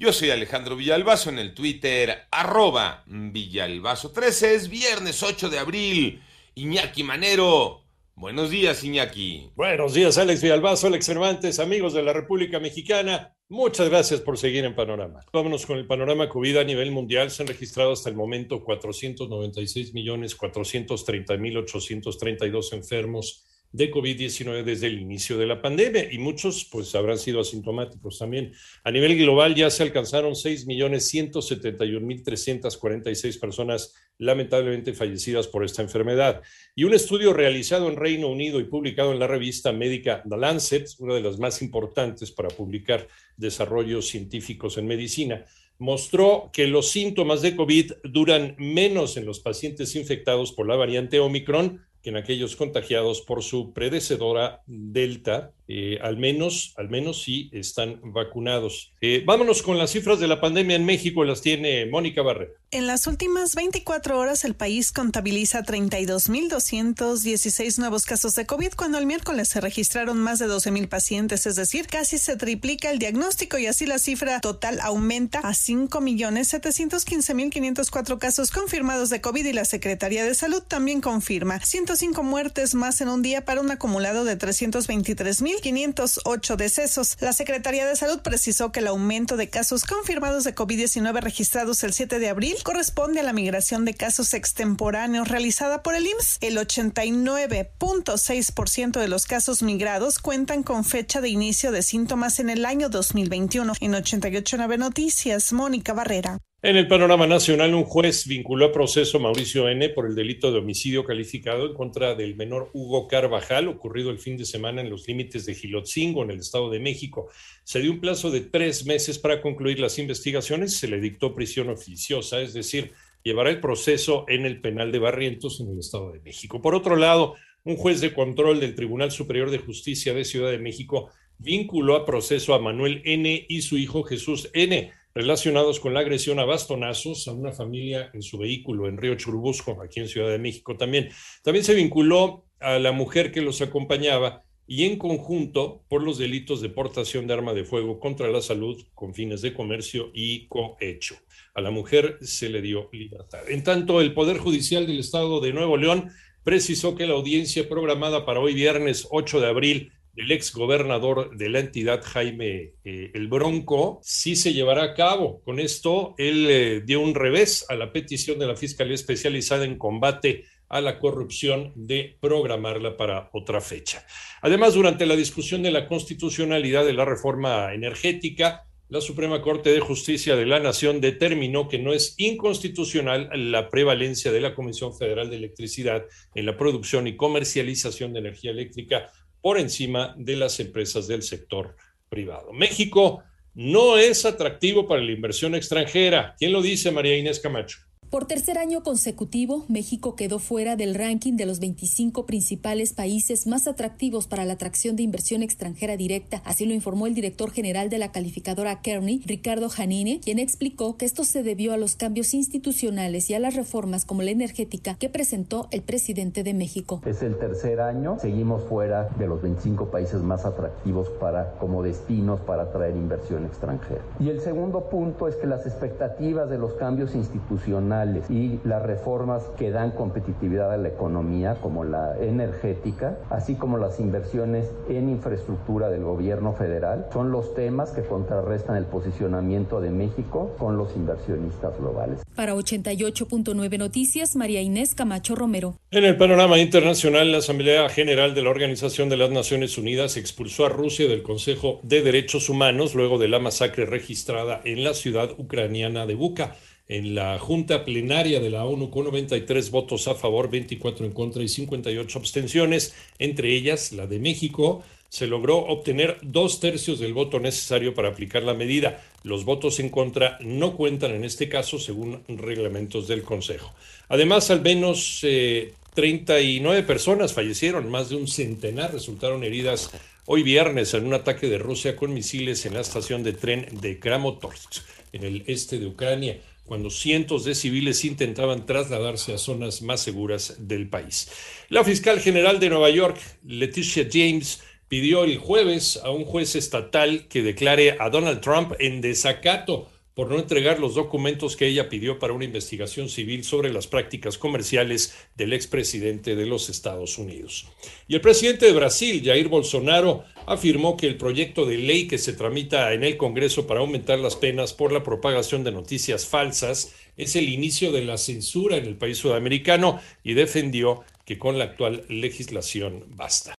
Yo soy Alejandro Villalbazo en el Twitter, arroba Villalbazo13. Es viernes 8 de abril. Iñaki Manero. Buenos días, Iñaki. Buenos días, Alex Villalbazo, Alex Cervantes, amigos de la República Mexicana. Muchas gracias por seguir en Panorama. Vámonos con el panorama COVID a nivel mundial. Se han registrado hasta el momento 496 millones 430 mil 832 enfermos de COVID-19 desde el inicio de la pandemia y muchos pues habrán sido asintomáticos también. A nivel global ya se alcanzaron 6.171.346 personas lamentablemente fallecidas por esta enfermedad. Y un estudio realizado en Reino Unido y publicado en la revista médica The Lancet, una de las más importantes para publicar desarrollos científicos en medicina, mostró que los síntomas de COVID duran menos en los pacientes infectados por la variante Omicron en aquellos contagiados por su predecesora Delta, eh, al menos, al menos si están vacunados. Eh, vámonos con las cifras de la pandemia en México, las tiene Mónica Barrera. En las últimas 24 horas el país contabiliza 32.216 nuevos casos de COVID, cuando el miércoles se registraron más de 12.000 pacientes, es decir, casi se triplica el diagnóstico y así la cifra total aumenta a 5.715.504 casos confirmados de COVID y la Secretaría de Salud también confirma 105 muertes más en un día para un acumulado de 323.508 decesos. La Secretaría de Salud precisó que el aumento de casos confirmados de COVID-19 registrados el 7 de abril corresponde a la migración de casos extemporáneos realizada por el IMSS. El 89.6% de los casos migrados cuentan con fecha de inicio de síntomas en el año 2021. En 889 Noticias, Mónica Barrera. En el panorama nacional, un juez vinculó a proceso a Mauricio N. por el delito de homicidio calificado en contra del menor Hugo Carvajal, ocurrido el fin de semana en los límites de Gilotzingo, en el Estado de México. Se dio un plazo de tres meses para concluir las investigaciones. Se le dictó prisión oficiosa, es decir, llevará el proceso en el penal de Barrientos, en el Estado de México. Por otro lado, un juez de control del Tribunal Superior de Justicia de Ciudad de México vinculó a proceso a Manuel N. y su hijo Jesús N relacionados con la agresión a bastonazos a una familia en su vehículo en Río Churubusco, aquí en Ciudad de México también. También se vinculó a la mujer que los acompañaba y en conjunto por los delitos de portación de arma de fuego contra la salud con fines de comercio y cohecho. A la mujer se le dio libertad. En tanto, el Poder Judicial del Estado de Nuevo León precisó que la audiencia programada para hoy viernes 8 de abril el ex gobernador de la entidad, Jaime eh, El Bronco, sí se llevará a cabo. Con esto, él eh, dio un revés a la petición de la Fiscalía Especializada en Combate a la Corrupción de programarla para otra fecha. Además, durante la discusión de la constitucionalidad de la reforma energética, la Suprema Corte de Justicia de la Nación determinó que no es inconstitucional la prevalencia de la Comisión Federal de Electricidad en la producción y comercialización de energía eléctrica por encima de las empresas del sector privado. México no es atractivo para la inversión extranjera. ¿Quién lo dice, María Inés Camacho? Por tercer año consecutivo, México quedó fuera del ranking de los 25 principales países más atractivos para la atracción de inversión extranjera directa, así lo informó el director general de la calificadora Kearney, Ricardo Janine, quien explicó que esto se debió a los cambios institucionales y a las reformas como la energética que presentó el presidente de México. Es el tercer año, seguimos fuera de los 25 países más atractivos para como destinos para atraer inversión extranjera. Y el segundo punto es que las expectativas de los cambios institucionales y las reformas que dan competitividad a la economía, como la energética, así como las inversiones en infraestructura del gobierno federal, son los temas que contrarrestan el posicionamiento de México con los inversionistas globales. Para 88.9 Noticias, María Inés Camacho Romero. En el panorama internacional, la Asamblea General de la Organización de las Naciones Unidas expulsó a Rusia del Consejo de Derechos Humanos luego de la masacre registrada en la ciudad ucraniana de Buka en la Junta Plenaria de la ONU con 93 votos a favor, 24 en contra y 58 abstenciones, entre ellas la de México. se logró obtener dos tercios del voto necesario para aplicar la medida. Los votos en contra no cuentan en este caso según reglamentos del Consejo. Además, al menos 39 personas fallecieron, más de un centenar resultaron heridas hoy viernes en un ataque de Rusia con misiles en la estación de tren de Kramatorsk, en el este de Ucrania cuando cientos de civiles intentaban trasladarse a zonas más seguras del país. La fiscal general de Nueva York, Leticia James, pidió el jueves a un juez estatal que declare a Donald Trump en desacato por no entregar los documentos que ella pidió para una investigación civil sobre las prácticas comerciales del expresidente de los Estados Unidos. Y el presidente de Brasil, Jair Bolsonaro, afirmó que el proyecto de ley que se tramita en el Congreso para aumentar las penas por la propagación de noticias falsas es el inicio de la censura en el país sudamericano y defendió que con la actual legislación basta.